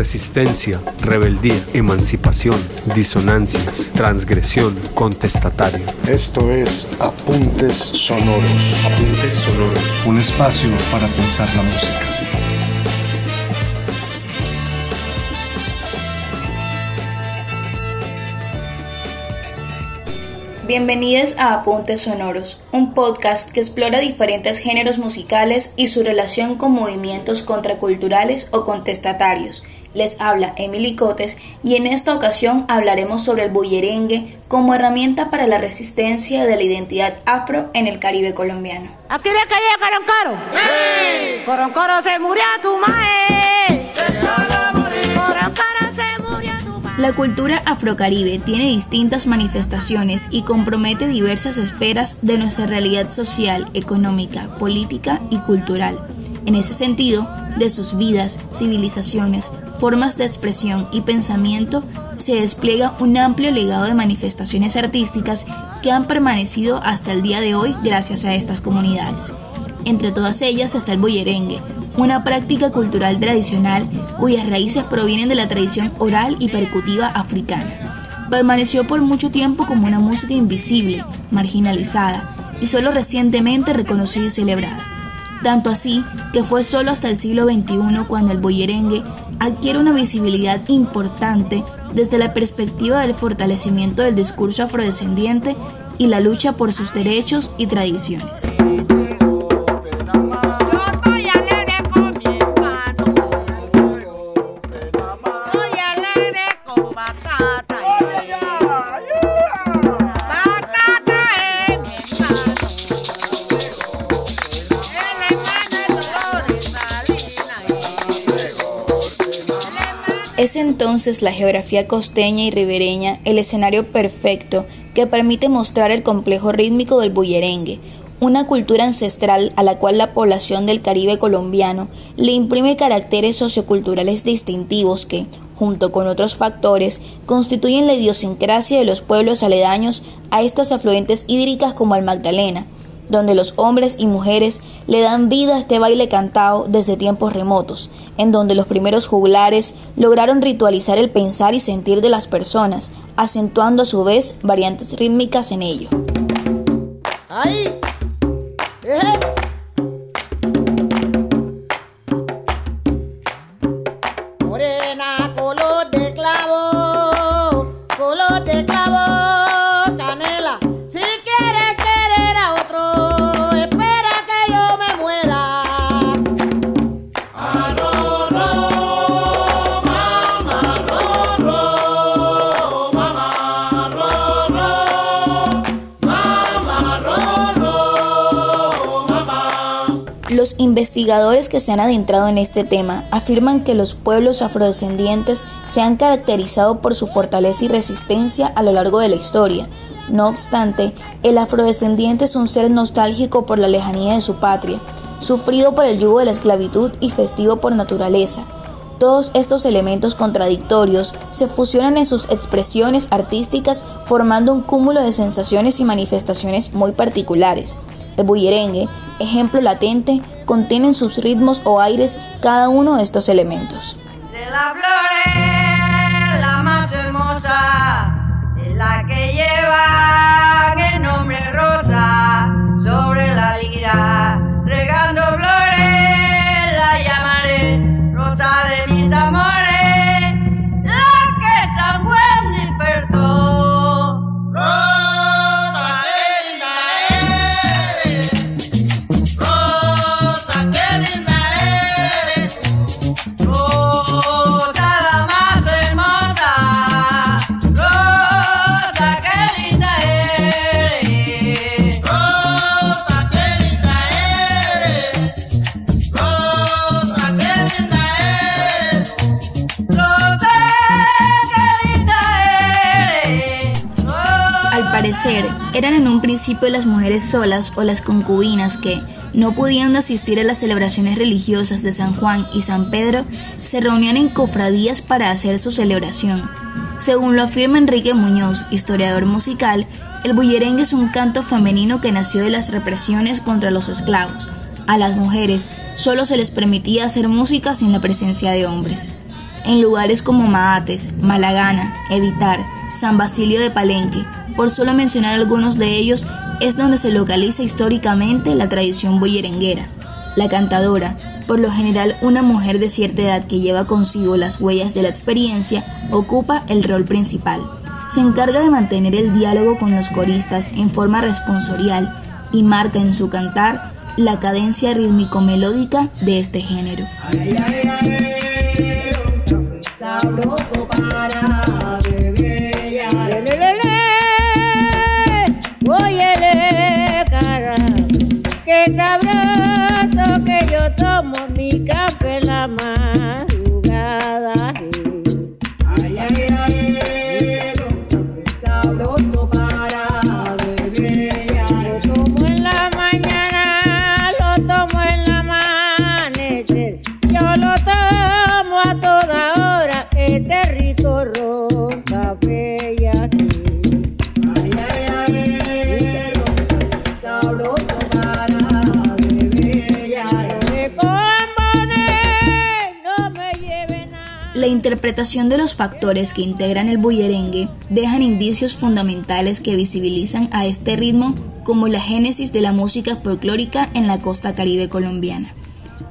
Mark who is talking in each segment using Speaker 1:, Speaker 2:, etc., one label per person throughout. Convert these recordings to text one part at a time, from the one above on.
Speaker 1: resistencia, rebeldía, emancipación, disonancias, transgresión, contestatario.
Speaker 2: Esto es Apuntes Sonoros.
Speaker 1: Apuntes Sonoros. Un espacio para pensar la música.
Speaker 3: Bienvenidos a Apuntes Sonoros, un podcast que explora diferentes géneros musicales y su relación con movimientos contraculturales o contestatarios. Les habla Emily Cotes y en esta ocasión hablaremos sobre el bullerengue como herramienta para la resistencia de la identidad afro en el Caribe colombiano.
Speaker 4: ¿Aquí de calle Coroncoro? ¡Sí! Coroncoro se murió tu mae.
Speaker 3: La cultura afrocaribe tiene distintas manifestaciones y compromete diversas esferas de nuestra realidad social, económica, política y cultural. En ese sentido, de sus vidas, civilizaciones, formas de expresión y pensamiento, se despliega un amplio legado de manifestaciones artísticas que han permanecido hasta el día de hoy gracias a estas comunidades. Entre todas ellas está el boyerengue, una práctica cultural tradicional cuyas raíces provienen de la tradición oral y percutiva africana. Permaneció por mucho tiempo como una música invisible, marginalizada y solo recientemente reconocida y celebrada. Tanto así que fue solo hasta el siglo XXI cuando el boyerengue adquiere una visibilidad importante desde la perspectiva del fortalecimiento del discurso afrodescendiente y la lucha por sus derechos y tradiciones. Entonces la geografía costeña y ribereña el escenario perfecto que permite mostrar el complejo rítmico del bullerengue, una cultura ancestral a la cual la población del Caribe colombiano le imprime caracteres socioculturales distintivos que, junto con otros factores, constituyen la idiosincrasia de los pueblos aledaños a estas afluentes hídricas como el Magdalena, donde los hombres y mujeres le dan vida a este baile cantado desde tiempos remotos, en donde los primeros juglares lograron ritualizar el pensar y sentir de las personas, acentuando a su vez variantes rítmicas en ello. Los investigadores que se han adentrado en este tema afirman que los pueblos afrodescendientes se han caracterizado por su fortaleza y resistencia a lo largo de la historia. No obstante, el afrodescendiente es un ser nostálgico por la lejanía de su patria, sufrido por el yugo de la esclavitud y festivo por naturaleza. Todos estos elementos contradictorios se fusionan en sus expresiones artísticas formando un cúmulo de sensaciones y manifestaciones muy particulares. El bullerengue ejemplo latente, contienen sus ritmos o aires cada uno de estos elementos.
Speaker 4: De la flores, la más hermosa, es la que lleva el nombre rosa sobre la lira, regando
Speaker 3: eran en un principio las mujeres solas o las concubinas que, no pudiendo asistir a las celebraciones religiosas de San Juan y San Pedro, se reunían en cofradías para hacer su celebración. Según lo afirma Enrique Muñoz, historiador musical, el bullerengue es un canto femenino que nació de las represiones contra los esclavos. A las mujeres solo se les permitía hacer música sin la presencia de hombres. en lugares como Maates, Malagana, Evitar, San Basilio de Palenque, por solo mencionar algunos de ellos, es donde se localiza históricamente la tradición boyerenguera. La cantadora, por lo general una mujer de cierta edad que lleva consigo las huellas de la experiencia, ocupa el rol principal. Se encarga de mantener el diálogo con los coristas en forma responsorial y marca en su cantar la cadencia rítmico-melódica de este género. Interpretación de los factores que integran el bullerengue dejan indicios fundamentales que visibilizan a este ritmo como la génesis de la música folclórica en la costa caribe colombiana.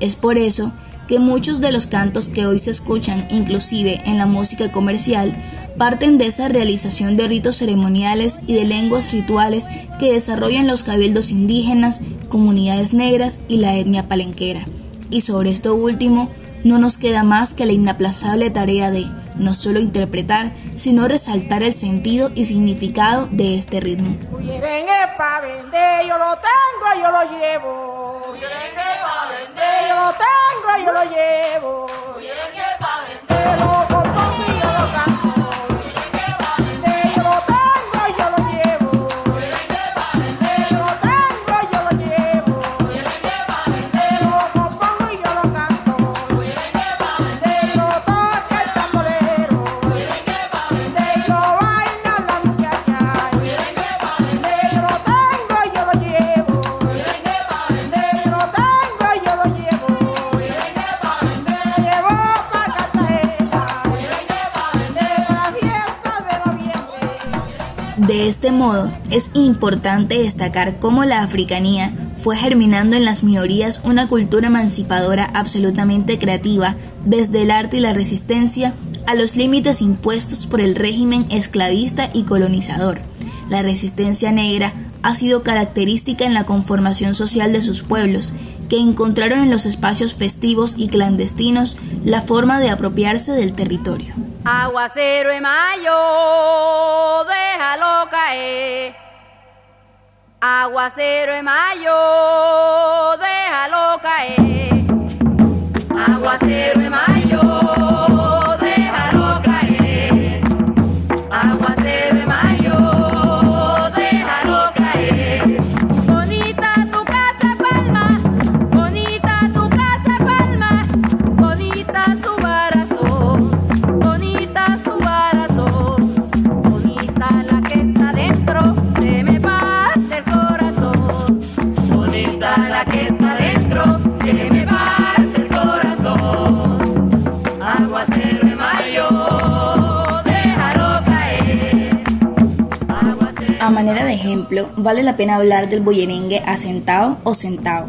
Speaker 3: Es por eso que muchos de los cantos que hoy se escuchan inclusive en la música comercial parten de esa realización de ritos ceremoniales y de lenguas rituales que desarrollan los cabildos indígenas, comunidades negras y la etnia palenquera. Y sobre esto último, no nos queda más que la inaplazable tarea de no solo interpretar, sino resaltar el sentido y significado de este ritmo. De este modo, es importante destacar cómo la africanía fue germinando en las minorías una cultura emancipadora absolutamente creativa, desde el arte y la resistencia a los límites impuestos por el régimen esclavista y colonizador. La resistencia negra ha sido característica en la conformación social de sus pueblos, que encontraron en los espacios festivos y clandestinos la forma de apropiarse del territorio.
Speaker 5: Aguacero en mayo, déjalo caer. Aguacero en mayo, déjalo caer. Aguacero en mayo.
Speaker 3: Vale la pena hablar del boyerengue asentado o sentado,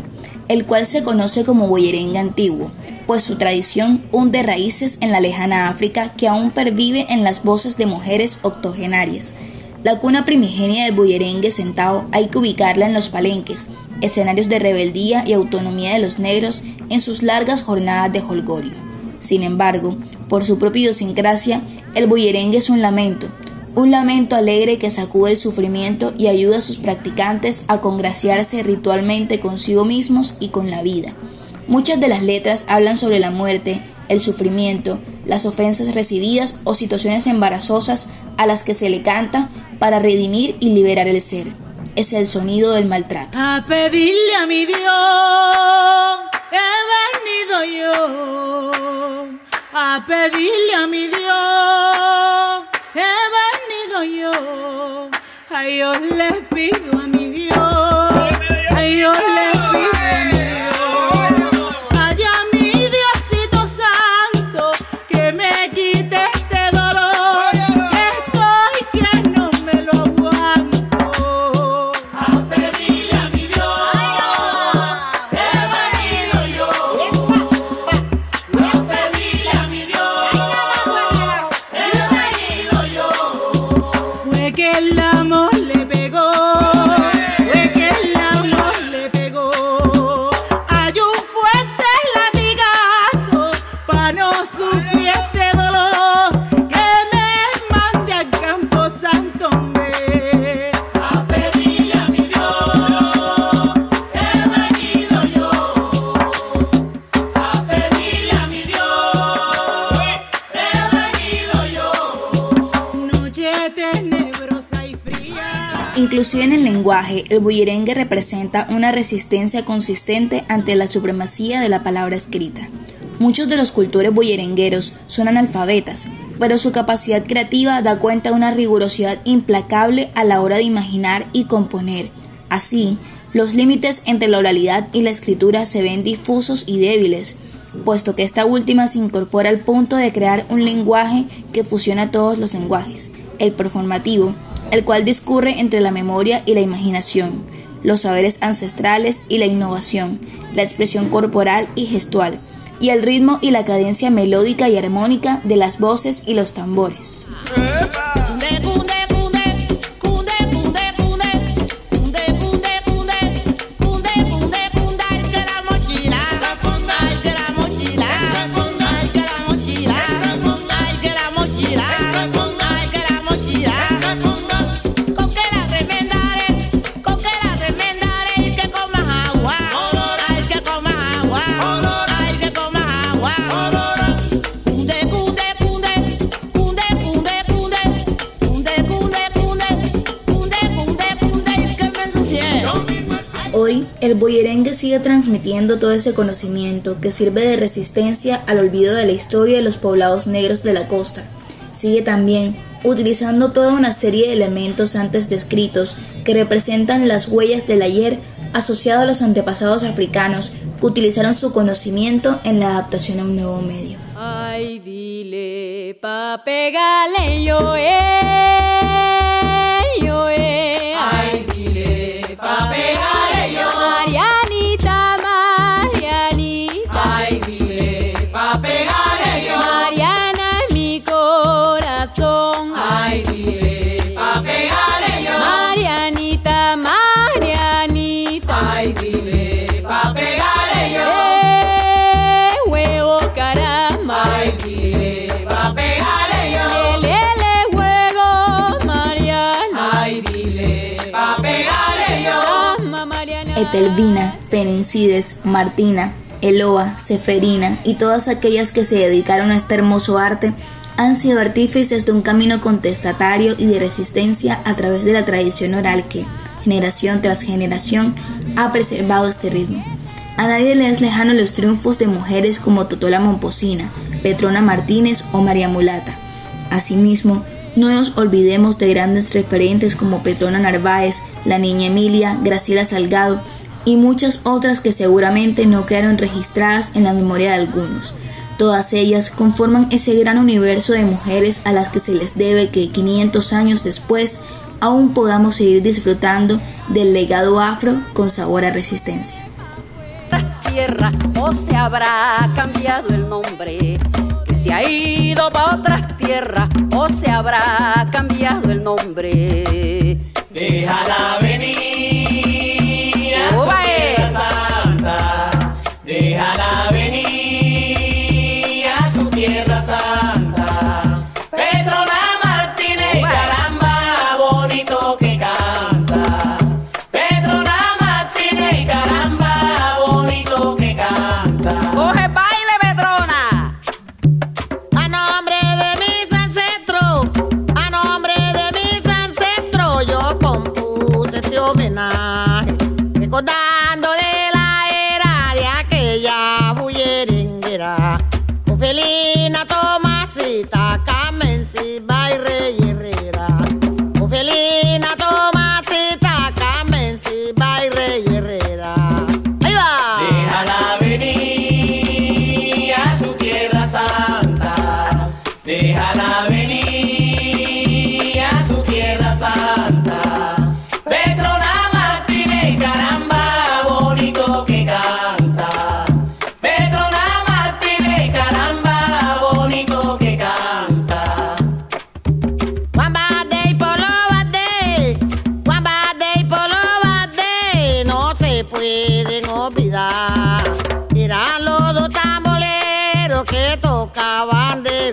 Speaker 3: el cual se conoce como boyerengue antiguo, pues su tradición hunde raíces en la lejana África que aún pervive en las voces de mujeres octogenarias. La cuna primigenia del boyerengue sentado hay que ubicarla en los palenques, escenarios de rebeldía y autonomía de los negros en sus largas jornadas de holgorio. Sin embargo, por su propia idiosincrasia, el boyerengue es un lamento, un lamento alegre que sacude el sufrimiento y ayuda a sus practicantes a congraciarse ritualmente consigo mismos y con la vida. Muchas de las letras hablan sobre la muerte, el sufrimiento, las ofensas recibidas o situaciones embarazosas a las que se le canta para redimir y liberar el ser. Es el sonido del maltrato.
Speaker 6: A pedirle a mi Dios, he venido yo. A pedirle a mi Dios, he venido yo, ay, yo le pido a mi Dios,
Speaker 3: En el lenguaje, el bullerengue representa una resistencia consistente ante la supremacía de la palabra escrita. Muchos de los cultores bullerengueros son analfabetas, pero su capacidad creativa da cuenta de una rigurosidad implacable a la hora de imaginar y componer. Así, los límites entre la oralidad y la escritura se ven difusos y débiles, puesto que esta última se incorpora al punto de crear un lenguaje que fusiona todos los lenguajes, el performativo, el cual discurre entre la memoria y la imaginación, los saberes ancestrales y la innovación, la expresión corporal y gestual, y el ritmo y la cadencia melódica y armónica de las voces y los tambores. Sigue transmitiendo todo ese conocimiento que sirve de resistencia al olvido de la historia de los poblados negros de la costa. Sigue también utilizando toda una serie de elementos antes descritos que representan las huellas del ayer asociado a los antepasados africanos que utilizaron su conocimiento en la adaptación a un nuevo medio.
Speaker 7: Ay, dile pa pegarle yo, eh, Mariana.
Speaker 3: Etelvina, Penencides, Martina, Eloa, Seferina y todas aquellas que se dedicaron a este hermoso arte han sido artífices de un camino contestatario y de resistencia a través de la tradición oral que, generación tras generación, ha preservado este ritmo. A nadie le es lejano los triunfos de mujeres como Totola Momposina, Petrona Martínez o María Mulata. Asimismo, no nos olvidemos de grandes referentes como Petrona Narváez, la niña Emilia, Graciela Salgado y muchas otras que seguramente no quedaron registradas en la memoria de algunos. Todas ellas conforman ese gran universo de mujeres a las que se les debe que 500 años después aún podamos seguir disfrutando del legado afro con sabor a resistencia.
Speaker 7: otras tierras o se habrá cambiado el nombre. Que se ha ido para otras tierras o se habrá cambiado el nombre.
Speaker 8: Déjala venir
Speaker 9: pueden olvidar. Eran los dos tamboleros que tocaban de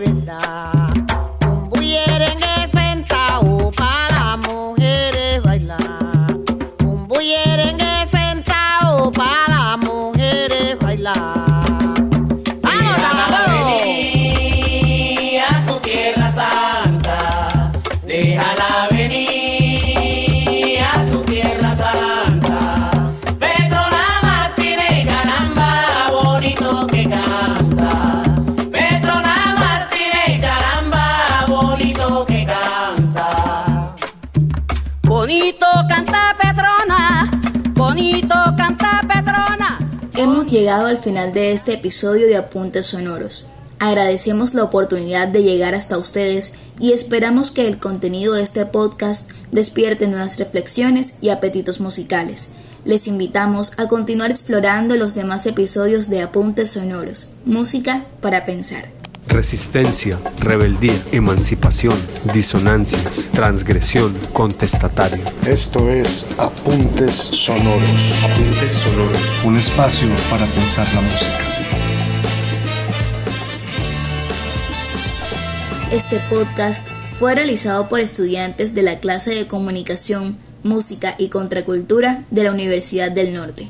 Speaker 3: llegado al final de este episodio de Apuntes Sonoros. Agradecemos la oportunidad de llegar hasta ustedes y esperamos que el contenido de este podcast despierte nuevas reflexiones y apetitos musicales. Les invitamos a continuar explorando los demás episodios de Apuntes Sonoros, música para pensar.
Speaker 1: Resistencia, rebeldía, emancipación, disonancias, transgresión, contestatario.
Speaker 2: Esto es Apuntes Sonoros.
Speaker 1: Apuntes sonoros. Un espacio para pensar la música.
Speaker 3: Este podcast fue realizado por estudiantes de la clase de Comunicación, Música y Contracultura de la Universidad del Norte.